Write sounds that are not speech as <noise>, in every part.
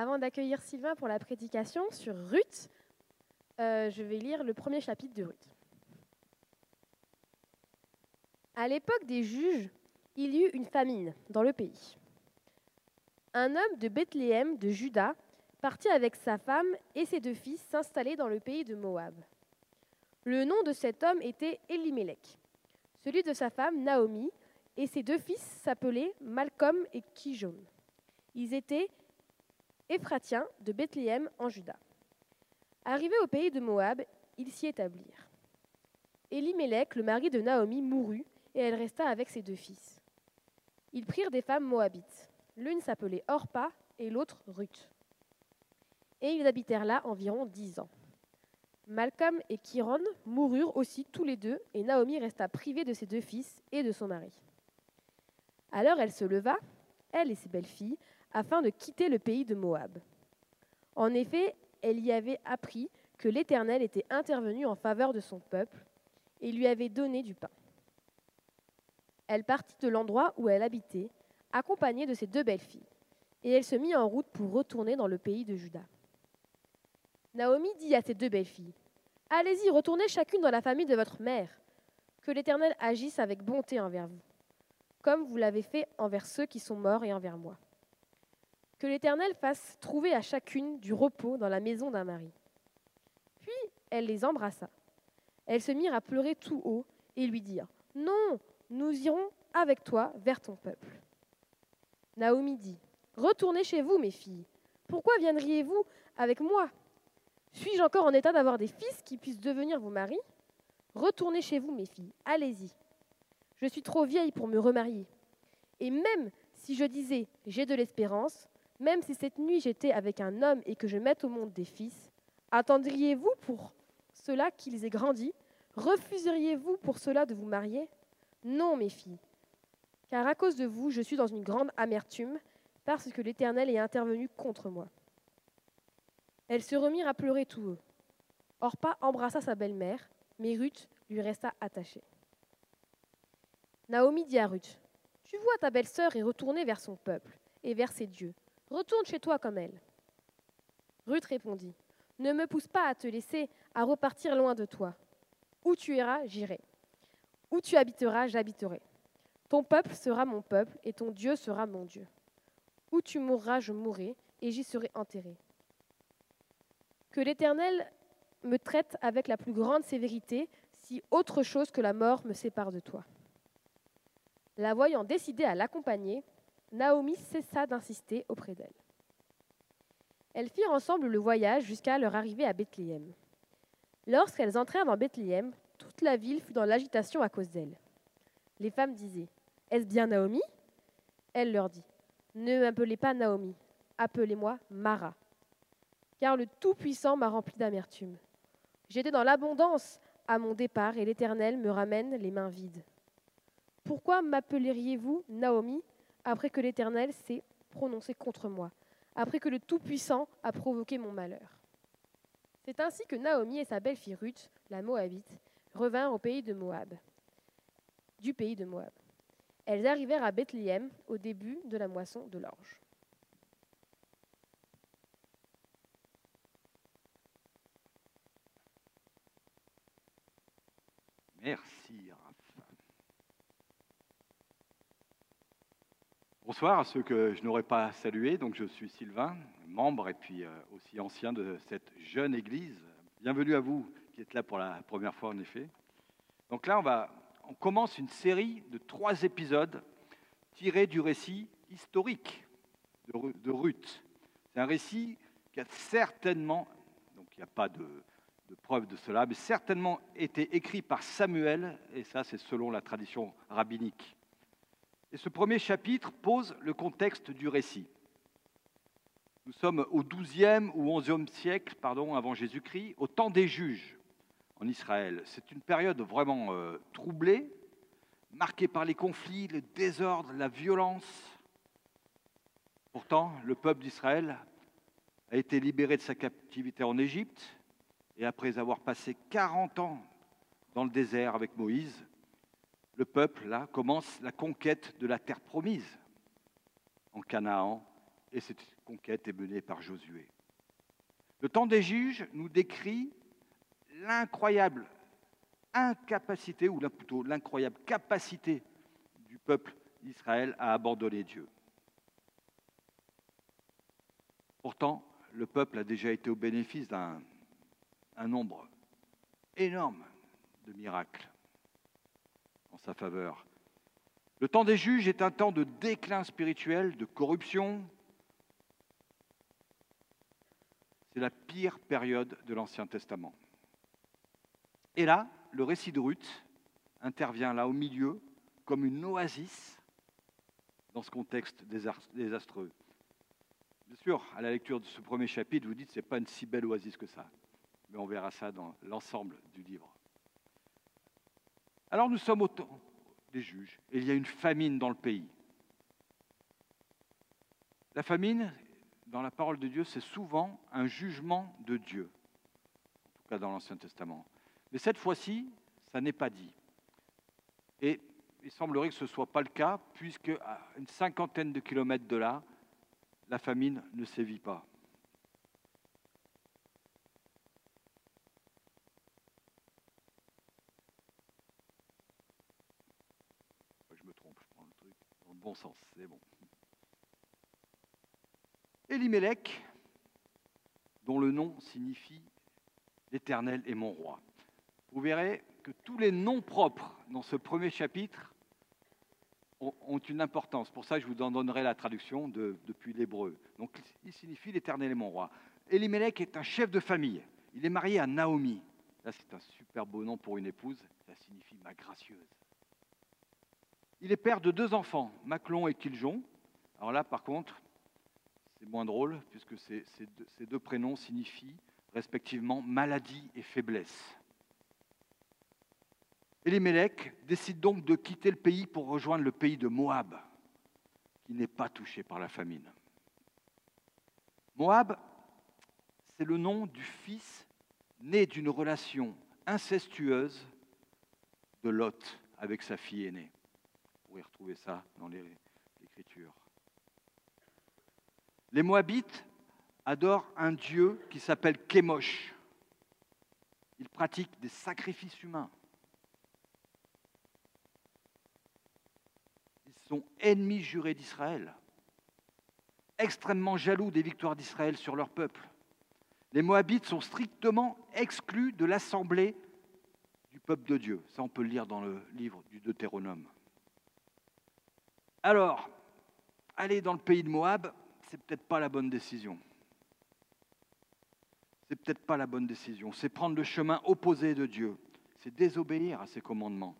Avant d'accueillir Sylvain pour la prédication sur Ruth, euh, je vais lire le premier chapitre de Ruth. À l'époque des juges, il y eut une famine dans le pays. Un homme de Bethléem de Juda partit avec sa femme et ses deux fils s'installer dans le pays de Moab. Le nom de cet homme était Elimelech, celui de sa femme Naomi, et ses deux fils s'appelaient Malcolm et Kijon. Ils étaient Éphratiens de Bethléem en Juda. Arrivés au pays de Moab, ils s'y établirent. Elimelech, le mari de Naomi, mourut, et elle resta avec ses deux fils. Ils prirent des femmes moabites. L'une s'appelait Orpa et l'autre Ruth. Et ils habitèrent là environ dix ans. Malcolm et Chiron moururent aussi tous les deux, et Naomi resta privée de ses deux fils et de son mari. Alors elle se leva, elle et ses belles-filles, afin de quitter le pays de Moab. En effet, elle y avait appris que l'Éternel était intervenu en faveur de son peuple et lui avait donné du pain. Elle partit de l'endroit où elle habitait, accompagnée de ses deux belles-filles, et elle se mit en route pour retourner dans le pays de Juda. Naomi dit à ses deux belles-filles, Allez-y, retournez chacune dans la famille de votre mère, que l'Éternel agisse avec bonté envers vous, comme vous l'avez fait envers ceux qui sont morts et envers moi. Que l'Éternel fasse trouver à chacune du repos dans la maison d'un mari. Puis elle les embrassa. Elles se mirent à pleurer tout haut et lui dirent, Non, nous irons avec toi vers ton peuple. Naomi dit, Retournez chez vous, mes filles. Pourquoi viendriez-vous avec moi? Suis-je encore en état d'avoir des fils qui puissent devenir vos maris? Retournez chez vous, mes filles. Allez-y. Je suis trop vieille pour me remarier. Et même si je disais j'ai de l'espérance, même si cette nuit j'étais avec un homme et que je mette au monde des fils, attendriez-vous pour cela qu'ils aient grandi? Refuseriez-vous pour cela de vous marier? Non, mes filles, car à cause de vous, je suis dans une grande amertume, parce que l'Éternel est intervenu contre moi. Elles se remirent à pleurer tout haut. Orpa embrassa sa belle-mère, mais Ruth lui resta attachée. Naomi dit à Ruth, Tu vois ta belle-sœur est retournée vers son peuple et vers ses dieux. Retourne chez toi comme elle. Ruth répondit, Ne me pousse pas à te laisser à repartir loin de toi. Où tu iras, j'irai. Où tu habiteras, j'habiterai. Ton peuple sera mon peuple et ton Dieu sera mon Dieu. Où tu mourras, je mourrai et j'y serai enterré. Que l'Éternel me traite avec la plus grande sévérité si autre chose que la mort me sépare de toi. La voyant décidée à l'accompagner, Naomi cessa d'insister auprès d'elle. Elles firent ensemble le voyage jusqu'à leur arrivée à Bethléem. Lorsqu'elles entrèrent dans Bethléem, toute la ville fut dans l'agitation à cause d'elles. Les femmes disaient Est-ce bien Naomi? Elle leur dit Ne m'appelez pas Naomi, appelez-moi Mara, car le Tout-Puissant m'a rempli d'amertume. J'étais dans l'abondance à mon départ et l'Éternel me ramène les mains vides. Pourquoi m'appelleriez-vous Naomi? Après que l'Éternel s'est prononcé contre moi, après que le Tout-Puissant a provoqué mon malheur. C'est ainsi que Naomi et sa belle-fille Ruth, la Moabite, revinrent au pays de Moab, du pays de Moab. Elles arrivèrent à Bethléem au début de la moisson de l'orge. Merci, Bonsoir à ceux que je n'aurais pas salués. Donc, je suis Sylvain, membre et puis euh, aussi ancien de cette jeune église. Bienvenue à vous qui êtes là pour la première fois, en effet. Donc là, on, va, on commence une série de trois épisodes tirés du récit historique de, Ruth. C'est un récit qui a certainement, donc il n'y a pas de, de preuve de cela, mais certainement été écrit par Samuel, et ça c'est selon la tradition rabbinique. Et ce premier chapitre pose le contexte du récit. Nous sommes au XIIe ou XIe siècle pardon, avant Jésus-Christ, au temps des juges en Israël. C'est une période vraiment euh, troublée, marquée par les conflits, le désordre, la violence. Pourtant, le peuple d'Israël a été libéré de sa captivité en Égypte et après avoir passé 40 ans dans le désert avec Moïse, le peuple, là, commence la conquête de la terre promise en Canaan et cette conquête est menée par Josué. Le temps des juges nous décrit l'incroyable incapacité, ou plutôt l'incroyable capacité du peuple d'Israël à abandonner Dieu. Pourtant, le peuple a déjà été au bénéfice d'un nombre énorme de miracles sa faveur. Le temps des juges est un temps de déclin spirituel, de corruption. C'est la pire période de l'Ancien Testament. Et là, le récit de Ruth intervient là au milieu comme une oasis dans ce contexte désastreux. Bien sûr, à la lecture de ce premier chapitre, vous dites que ce n'est pas une si belle oasis que ça. Mais on verra ça dans l'ensemble du livre. Alors nous sommes au temps des juges et il y a une famine dans le pays. La famine, dans la parole de Dieu, c'est souvent un jugement de Dieu, en tout cas dans l'Ancien Testament. Mais cette fois-ci, ça n'est pas dit. Et il semblerait que ce ne soit pas le cas, puisque à une cinquantaine de kilomètres de là, la famine ne sévit pas. Je me trompe, je prends le truc dans le bon sens, c'est bon. Elimelech, dont le nom signifie l'Éternel est mon roi. Vous verrez que tous les noms propres dans ce premier chapitre ont une importance. Pour ça, je vous en donnerai la traduction depuis l'hébreu. Donc, il signifie l'Éternel est mon roi. Elimelech est un chef de famille. Il est marié à Naomi. Là, c'est un super beau nom pour une épouse. Ça signifie ma gracieuse. Il est père de deux enfants, Maclon et Kiljon. Alors là, par contre, c'est moins drôle, puisque ces, ces deux prénoms signifient respectivement maladie et faiblesse. Elimelech décide donc de quitter le pays pour rejoindre le pays de Moab, qui n'est pas touché par la famine. Moab, c'est le nom du fils né d'une relation incestueuse de Lot avec sa fille aînée. Pourrez retrouver ça dans l'Écriture. Les Moabites adorent un dieu qui s'appelle Kémosh. Ils pratiquent des sacrifices humains. sont ennemis jurés d'Israël, extrêmement jaloux des victoires d'Israël sur leur peuple. Les Moabites sont strictement exclus de l'assemblée du peuple de Dieu. Ça, on peut le lire dans le livre du Deutéronome. Alors, aller dans le pays de Moab, c'est peut-être pas la bonne décision. C'est peut-être pas la bonne décision. C'est prendre le chemin opposé de Dieu. C'est désobéir à ses commandements.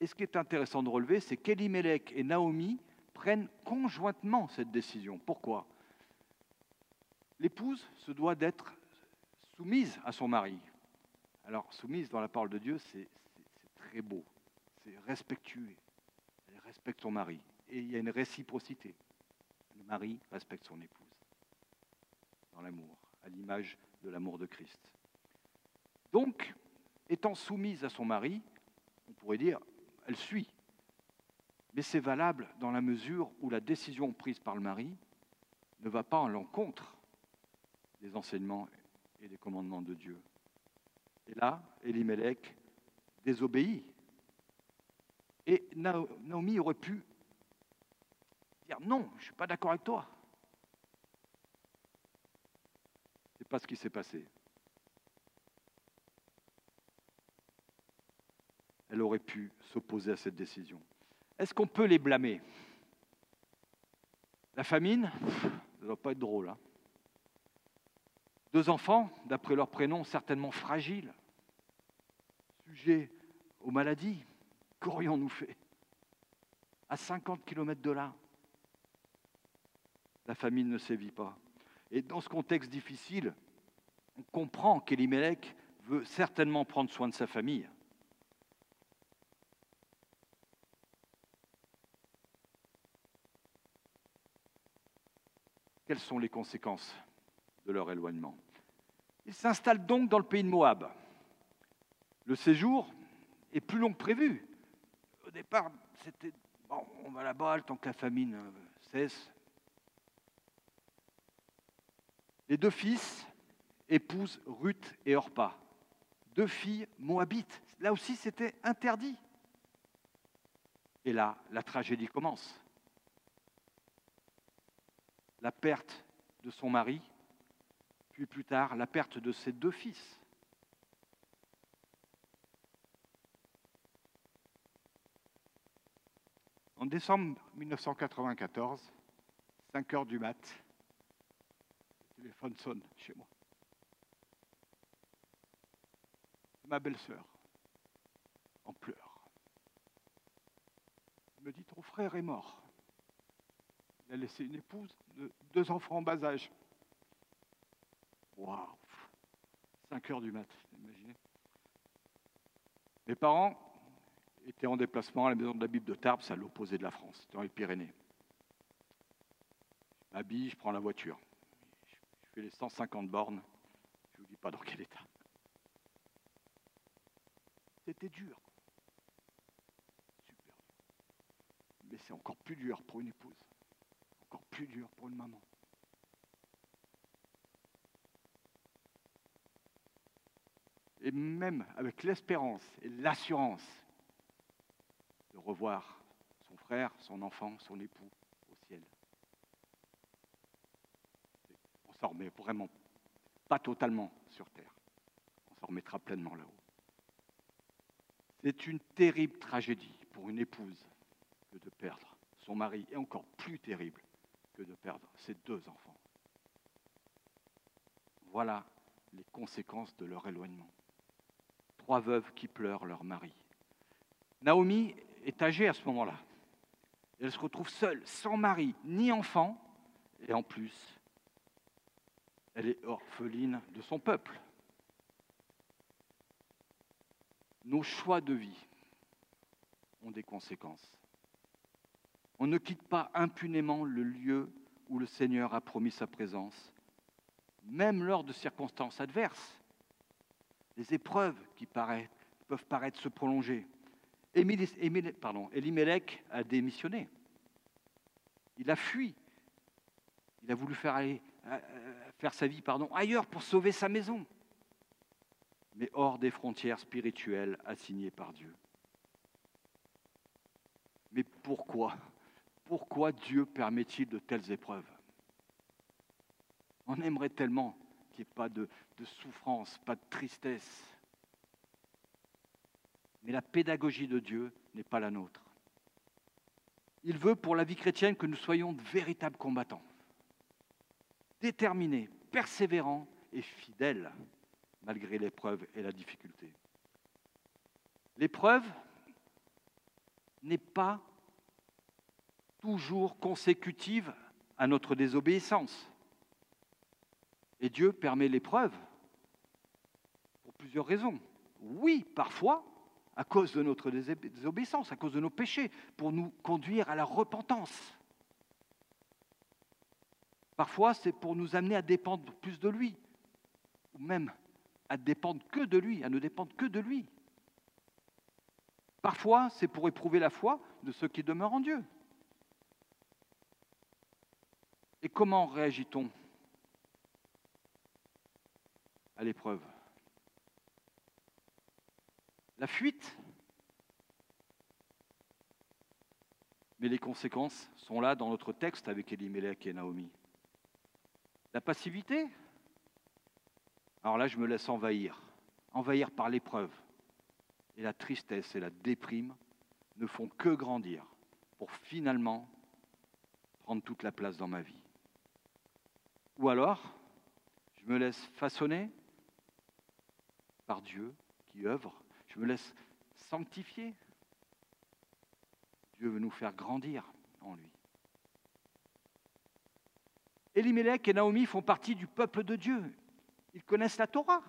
Et ce qui est intéressant de relever, c'est qu'Elimelech et Naomi prennent conjointement cette décision. Pourquoi? L'épouse se doit d'être soumise à son mari. Alors, soumise dans la parole de Dieu, c'est très beau, c'est respectueux. Respecte son mari. Et il y a une réciprocité. Le mari respecte son épouse dans l'amour, à l'image de l'amour de Christ. Donc, étant soumise à son mari, on pourrait dire, elle suit. Mais c'est valable dans la mesure où la décision prise par le mari ne va pas en l'encontre des enseignements et des commandements de Dieu. Et là, Elimelech désobéit. Et Naomi aurait pu dire non, je ne suis pas d'accord avec toi. Ce n'est pas ce qui s'est passé. elle aurait pu s'opposer à cette décision. Est-ce qu'on peut les blâmer? La famine, ça ne doit pas être drôle. Hein. Deux enfants, d'après leur prénom, certainement fragiles, sujets aux maladies. Qu'aurions-nous fait À 50 km de là, la famine ne sévit pas. Et dans ce contexte difficile, on comprend qu'Elimelech veut certainement prendre soin de sa famille. Quelles sont les conséquences de leur éloignement Ils s'installent donc dans le pays de Moab. Le séjour est plus long que prévu. Au départ, c'était bon, on va là-bas temps que la famine euh, 16. Les deux fils épousent Ruth et Orpa, deux filles moabites. Là aussi, c'était interdit. Et là, la tragédie commence. La perte de son mari, puis plus tard, la perte de ses deux fils. En décembre 1994, 5 heures du mat, le téléphone sonne chez moi. Ma belle-sœur, en pleurs, me dit Ton frère est mort. Il a laissé une épouse, de deux enfants en bas âge. Waouh 5 heures du mat, imaginez. Mes parents était en déplacement à la maison de la Bible de Tarbes, à l'opposé de la France, dans les Pyrénées. Je m'habille, je prends la voiture. Je fais les 150 bornes. Je ne vous dis pas dans quel état. C'était dur. Super dur. Mais c'est encore plus dur pour une épouse. Encore plus dur pour une maman. Et même avec l'espérance et l'assurance de revoir son frère, son enfant, son époux au ciel. On s'en remet vraiment, pas totalement sur terre. On s'en remettra pleinement là-haut. C'est une terrible tragédie pour une épouse que de perdre son mari, et encore plus terrible que de perdre ses deux enfants. Voilà les conséquences de leur éloignement. Trois veuves qui pleurent leur mari. Naomi est âgée à ce moment-là. Elle se retrouve seule, sans mari, ni enfant, et en plus, elle est orpheline de son peuple. Nos choix de vie ont des conséquences. On ne quitte pas impunément le lieu où le Seigneur a promis sa présence, même lors de circonstances adverses. Les épreuves qui peuvent paraître se prolonger, Elimelech a démissionné. Il a fui. Il a voulu faire, euh, euh, sa vie pardon, ailleurs pour sauver sa maison, mais hors des frontières spirituelles assignées par Dieu. Mais pourquoi Pourquoi Dieu permet-il de telles épreuves? On aimerait tellement qu'il n'y ait pas de souffrance, pas de tristesse, mais la pédagogie de Dieu n'est pas la nôtre. Il veut pour la vie chrétienne que nous soyons de véritables combattants, déterminés, persévérants et fidèles malgré l'épreuve et la difficulté. L'épreuve n'est pas toujours consécutive à notre désobéissance. Et Dieu permet l'épreuve pour plusieurs raisons. Oui, parfois, à cause de notre désobéissance, à cause de nos péchés, pour nous conduire à la repentance. Parfois, c'est pour nous amener à dépendre plus de lui, ou même à dépendre que de lui, à ne dépendre que de lui. Parfois, c'est pour éprouver la foi de ceux qui demeurent en Dieu. Et comment réagit-on à l'épreuve? La fuite. Mais les conséquences sont là dans notre texte avec Elimelech et Naomi. La passivité. Alors là, je me laisse envahir, envahir par l'épreuve. Et la tristesse et la déprime ne font que grandir pour finalement prendre toute la place dans ma vie. Ou alors, je me laisse façonner par Dieu qui œuvre je me laisse sanctifier. Dieu veut nous faire grandir en lui. Elimelech et Naomi font partie du peuple de Dieu. Ils connaissent la Torah.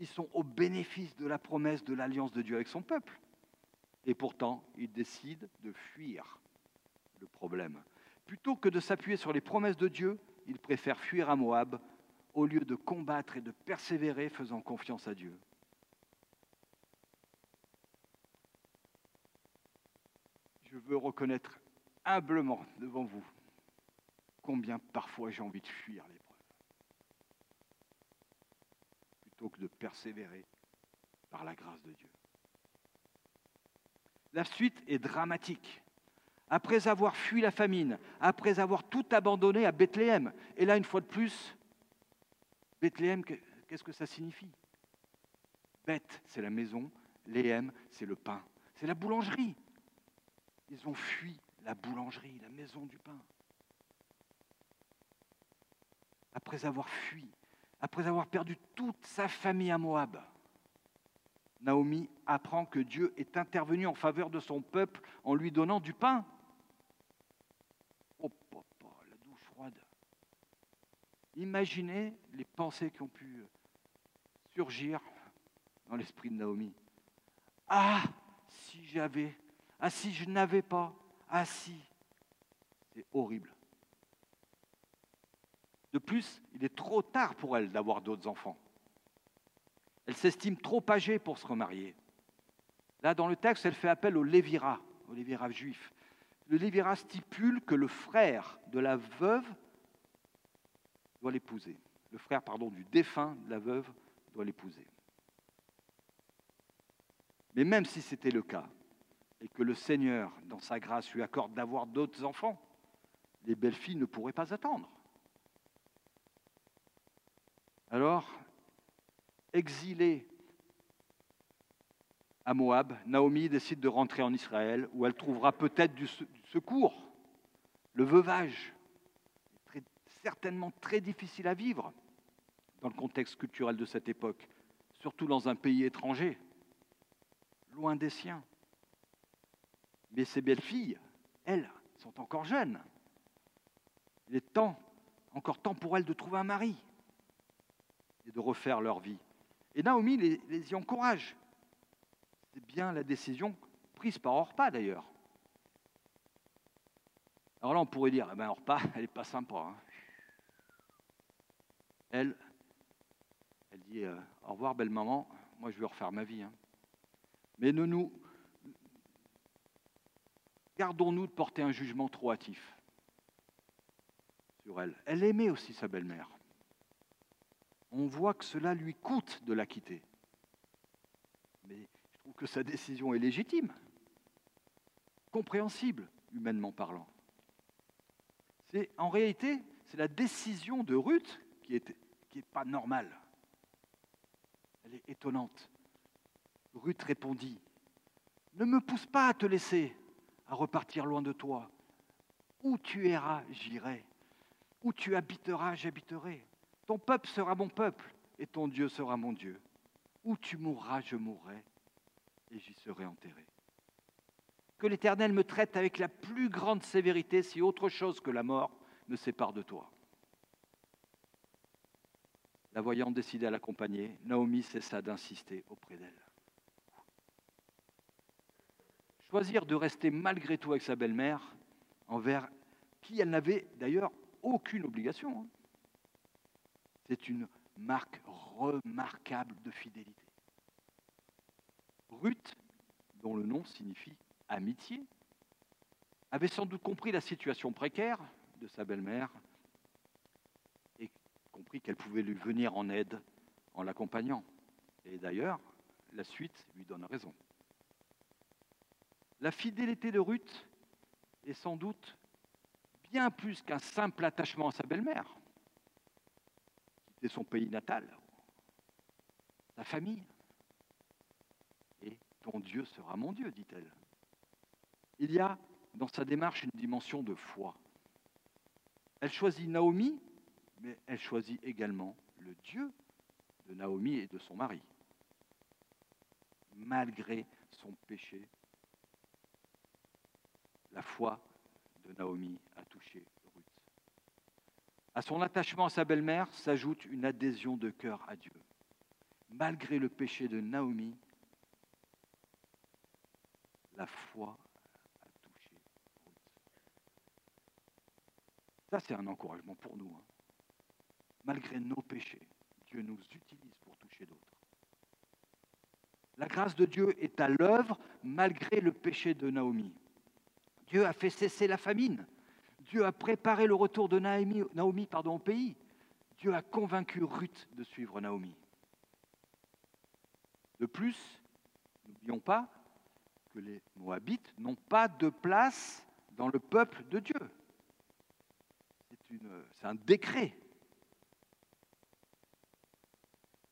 Ils sont au bénéfice de la promesse de l'alliance de Dieu avec son peuple. Et pourtant, ils décident de fuir le problème. Plutôt que de s'appuyer sur les promesses de Dieu, ils préfèrent fuir à Moab au lieu de combattre et de persévérer faisant confiance à Dieu. Je veux reconnaître humblement devant vous combien parfois j'ai envie de fuir l'épreuve, plutôt que de persévérer par la grâce de Dieu. La suite est dramatique. Après avoir fui la famine, après avoir tout abandonné à Bethléem, et là, une fois de plus, Bethléem, qu'est-ce que ça signifie? Beth, c'est la maison, Léem, c'est le pain, c'est la boulangerie. Ils ont fui la boulangerie, la maison du pain après avoir fui, après avoir perdu toute sa famille à Moab, Naomi apprend que Dieu est intervenu en faveur de son peuple en lui donnant du pain. Oh, papa, la douche froide. Imaginez les pensées qui ont pu surgir dans l'esprit de Naomi. Ah, si j'avais, ah, si je n'avais pas, ah, si. C'est horrible. De plus, il est trop tard pour elle d'avoir d'autres enfants. Elle s'estime trop âgée pour se remarier. Là, dans le texte, elle fait appel au lévira, au lévira juif. Le lévira stipule que le frère de la veuve doit l'épouser. Le frère, pardon, du défunt de la veuve doit l'épouser. Mais même si c'était le cas, que le Seigneur, dans sa grâce, lui accorde d'avoir d'autres enfants, les belles filles ne pourraient pas attendre. Alors, exilée à Moab, Naomi décide de rentrer en Israël, où elle trouvera peut-être du secours. Le veuvage est certainement très difficile à vivre dans le contexte culturel de cette époque, surtout dans un pays étranger, loin des siens. Mais ces belles filles, elles, sont encore jeunes. Il est temps, encore temps pour elles de trouver un mari et de refaire leur vie. Et Naomi les, y encourage. C'est bien la décision prise par Orpa d'ailleurs. Alors là, on pourrait dire, eh ben, Orpa, elle n'est pas sympa. Hein. Elle, elle dit, euh, au revoir belle maman, moi je vais refaire ma vie. Hein. Mais ne nous, gardons-nous de porter un jugement trop hâtif sur elle. Elle aimait aussi sa belle-mère on voit que cela lui coûte de la quitter. Mais je trouve que sa décision est légitime, compréhensible, humainement parlant. C'est, en réalité, c'est la décision de Ruth qui n'est est pas normale. Elle est étonnante. Ruth répondit, Ne me pousse pas à te laisser, à repartir loin de toi. Où tu iras, j'irai. Où tu habiteras, j'habiterai. Ton peuple sera mon peuple et ton Dieu sera mon Dieu. Où tu mourras, je mourrai et j'y serai enterré. Que l'Éternel me traite avec la plus grande sévérité si autre chose que la mort me sépare de toi. La voyant décider à l'accompagner, Naomi cessa d'insister auprès d'elle. Choisir de rester malgré tout avec sa belle-mère, envers qui elle n'avait d'ailleurs aucune obligation. Hein. C'est une marque remarquable de fidélité. Ruth, dont le nom signifie amitié, avait sans doute compris la situation précaire de sa belle-mère et compris qu'elle pouvait lui venir en aide en l'accompagnant. Et d'ailleurs, la suite lui donne raison. La fidélité de Ruth est sans doute bien plus qu'un simple attachement à sa belle-mère son pays natal, sa famille. Et ton Dieu sera mon Dieu, dit-elle. Il y a dans sa démarche une dimension de foi. Elle choisit Naomi, mais elle choisit également le Dieu de Naomi et de son mari. Malgré son péché, la foi de Naomi a touché à son attachement à sa belle-mère s'ajoute une adhésion de cœur à Dieu. Malgré le péché de Naomi, la foi a touché Ruth. Ça, c'est un encouragement pour nous. Hein. Malgré nos péchés, Dieu nous utilise pour toucher d'autres. La grâce de Dieu est à l'œuvre malgré le péché de Naomi. Dieu a fait cesser la famine. Dieu a préparé le retour de Naomi, au pays. Dieu a convaincu Ruth de suivre Naomi. De plus, n'oublions pas que les Moabites n'ont pas de place dans le peuple de Dieu. C'est un décret.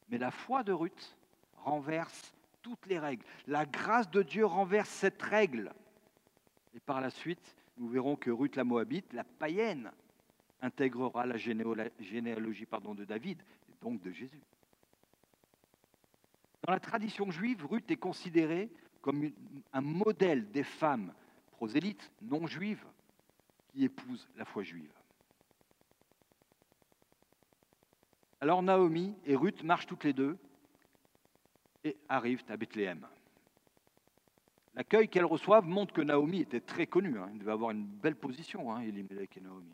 Mais la foi de Ruth renverse toutes les règles. La grâce de Dieu renverse cette règle. Et par la suite, nous verrons que Ruth la Moabite, la païenne, intégrera la généalogie de David, et donc de Jésus. Dans la tradition juive, Ruth est considérée comme un modèle des femmes prosélytes non juives qui épousent la foi juive. Alors Naomi et Ruth marchent toutes les deux et arrivent à Bethléem. L'accueil qu'elles reçoivent montre que Naomi était très connue. Hein. Il devait avoir une belle position, hein, Elimelech et Naomi.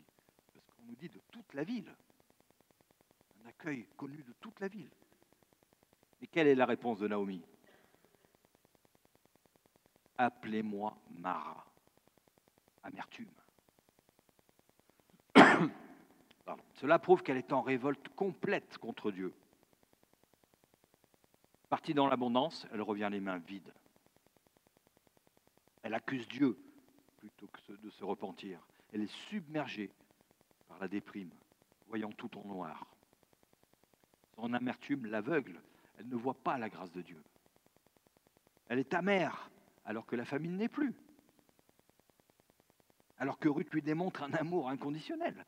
Parce qu'on nous dit de toute la ville. Un accueil connu de toute la ville. Et quelle est la réponse de Naomi? Appelez-moi Mara. Amertume. <coughs> Cela prouve qu'elle est en révolte complète contre Dieu. Partie dans l'abondance, elle revient les mains vides. Elle accuse Dieu plutôt que de se repentir. Elle est submergée par la déprime, voyant tout en noir. Son amertume l'aveugle. Elle ne voit pas la grâce de Dieu. Elle est amère alors que la famine n'est plus. Alors que Ruth lui démontre un amour inconditionnel,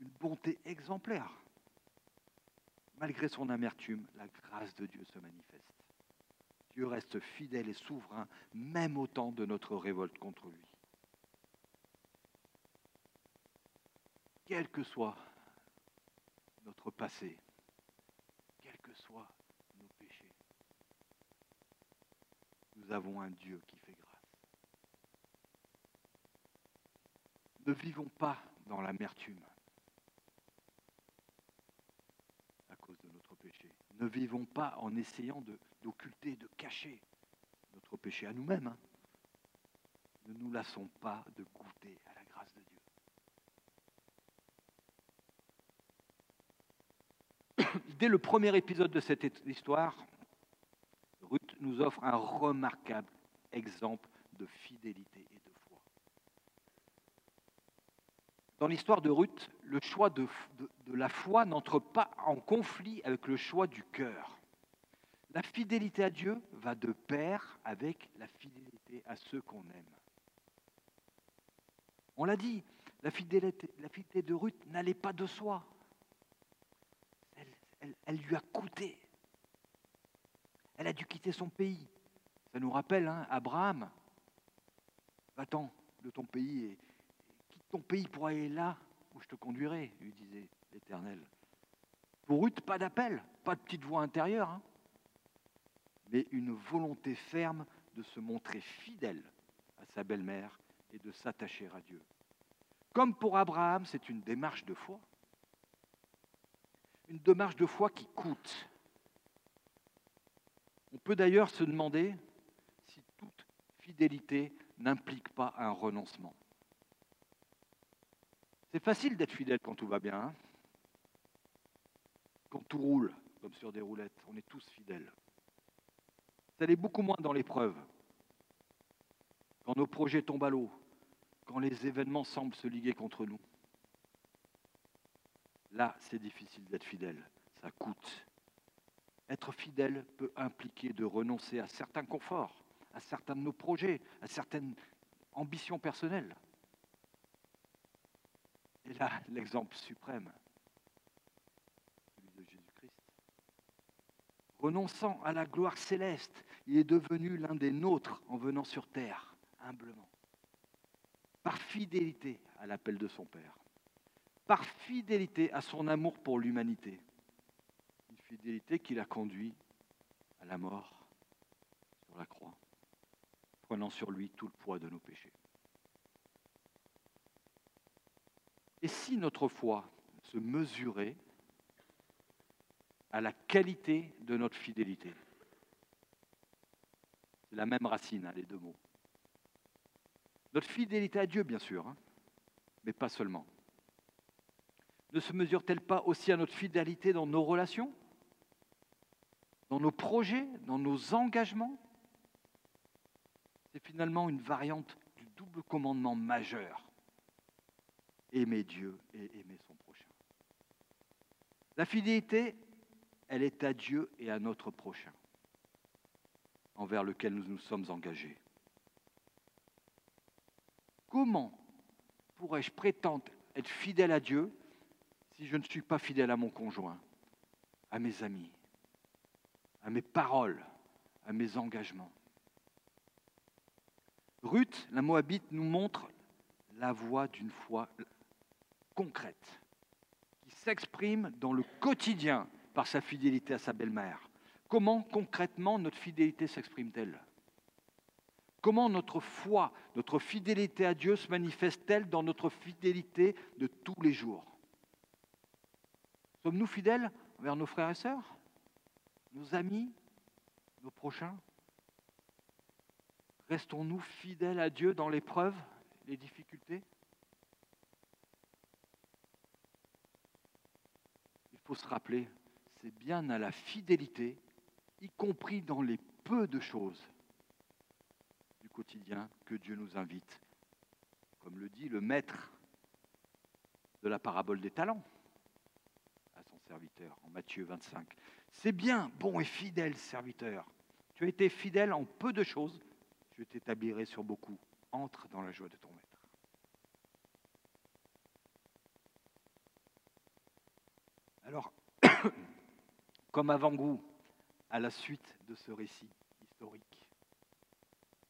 une bonté exemplaire. Malgré son amertume, la grâce de Dieu se manifeste. Dieu reste fidèle et souverain, même au temps de notre révolte contre lui. Quel que soit notre passé, quels que soient nos péchés, nous avons un Dieu qui fait grâce. Ne vivons pas dans l'amertume à cause de notre péché. Ne vivons pas en essayant d'occulter, de, cacher notre péché à nous-mêmes. Hein. Ne nous lassons pas de goûter à la grâce de Dieu. <coughs> Dès le premier épisode de cette histoire, Ruth nous offre un remarquable exemple de fidélité et de foi. Dans l'histoire de Ruth, le choix de, la foi n'entre pas en conflit avec le choix du cœur. La fidélité à Dieu va de pair avec la fidélité à ceux qu'on aime. On l'a dit, la fidélité, de Ruth n'allait pas de soi. Elle, lui a coûté. Elle a dû quitter son pays. Ça nous rappelle hein, Abraham. Va-t'en de ton pays et quitte ton pays pour aller là où je te conduirai, lui disait l'Éternel. Pour Ruth, pas d'appel, pas de petite voix intérieure, hein, mais une volonté ferme de se montrer fidèle à sa belle-mère et de s'attacher à Dieu. Comme pour Abraham, c'est une démarche de foi. Une démarche de foi qui coûte. On peut d'ailleurs se demander si toute fidélité n'implique pas un renoncement. C'est facile d'être fidèle quand tout va bien. Hein. quand tout roule, comme sur des roulettes, on est tous fidèles. Ça l'est beaucoup moins dans l'épreuve. Quand nos projets tombent à l'eau, quand les événements semblent se liguer contre nous. Là, c'est difficile d'être fidèle. Ça coûte. Être fidèle peut impliquer de renoncer à certains conforts, à certains de nos projets, à certaines ambitions personnelles. Et là, l'exemple suprême, celui de Jésus-Christ. Renonçant à la gloire céleste, il est devenu l'un des nôtres en venant sur terre, humblement. Par fidélité à l'appel de son Père. Par fidélité à son amour pour l'humanité. Une fidélité qui l'a conduit à la mort sur la croix, prenant sur lui tout le poids de nos péchés. Et si notre foi se mesurait à la qualité de notre fidélité C'est la même racine, hein, les deux mots. Notre fidélité à Dieu, bien sûr, hein, mais pas seulement. Ne se mesure-t-elle pas aussi à notre fidélité dans nos relations, dans nos projets, dans nos engagements? C'est finalement une variante du double commandement majeur. Aimer Dieu et aimer son prochain. La fidélité, elle est à Dieu et à notre prochain, envers lequel nous nous sommes engagés. Comment pourrais-je prétendre être fidèle à Dieu si je ne suis pas fidèle à mon conjoint, à mes amis, à mes paroles, à mes engagements? Ruth, la Moabite, nous montre la voie d'une foi concrète, qui s'exprime dans le quotidien par sa fidélité à sa belle-mère. Comment concrètement notre fidélité s'exprime-t-elle? Comment notre foi, notre fidélité à Dieu se manifeste-t-elle dans notre fidélité de tous les jours? Sommes-nous fidèles envers nos frères et sœurs, nos amis, nos prochains? Restons-nous fidèles à Dieu dans l'épreuve, les difficultés? Il faut se rappeler, c'est bien à la fidélité, y compris dans les peu de choses, quotidien que Dieu nous invite, comme le dit le maître de la parabole des talents à son serviteur en Matthieu 25. C'est bien, bon et fidèle serviteur. Tu as été fidèle en peu de choses, je t'établirai sur beaucoup. Entre dans la joie de ton maître. Alors, <coughs> <coughs> comme avant-goût à la suite de ce récit historique,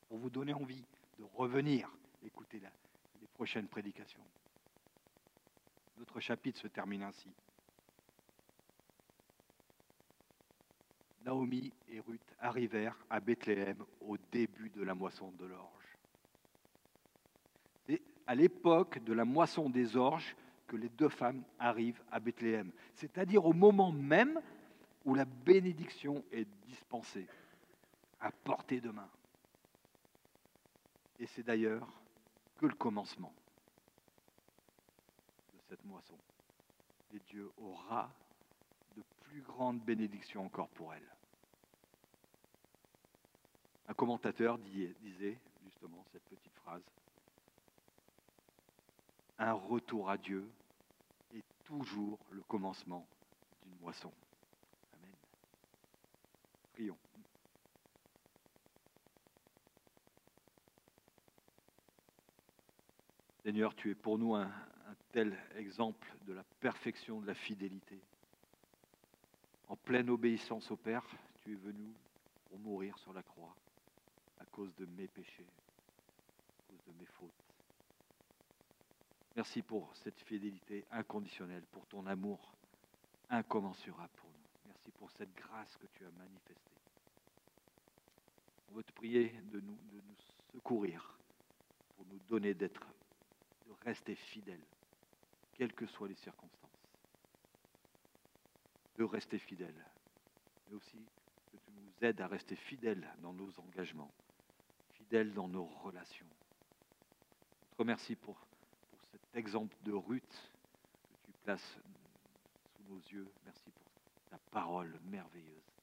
pour vous donner envie de revenir écouter les prochaines prédications. Notre chapitre se termine ainsi. Naomi et Ruth arrivèrent à Bethléem au début de la moisson de l'orge. C'est à l'époque de la moisson des orges que les deux femmes arrivent à Bethléem, c'est-à-dire au moment même où la bénédiction est dispensée, à portée de main. Et c'est d'ailleurs que le commencement de cette moisson. Et Dieu aura de plus grandes bénédictions encore pour elle. Un commentateur disait justement cette petite phrase. Un retour à Dieu est toujours le commencement d'une moisson. Seigneur, tu es pour nous un, tel exemple de la perfection de la fidélité. En pleine obéissance au Père, tu es venu pour mourir sur la croix à cause de mes péchés, à cause de mes fautes. Merci pour cette fidélité inconditionnelle, pour ton amour incommensurable pour nous. Merci pour cette grâce que tu as manifestée. On veut te prier de nous, de nous secourir, pour nous donner d'être rester fidèle, quelles que soient les circonstances. De rester fidèle, mais aussi que tu nous aides à rester fidèles dans nos engagements, fidèles dans nos relations. Je te remercie pour, pour cet exemple de Ruth que tu places sous nos yeux. Merci pour ta parole merveilleuse.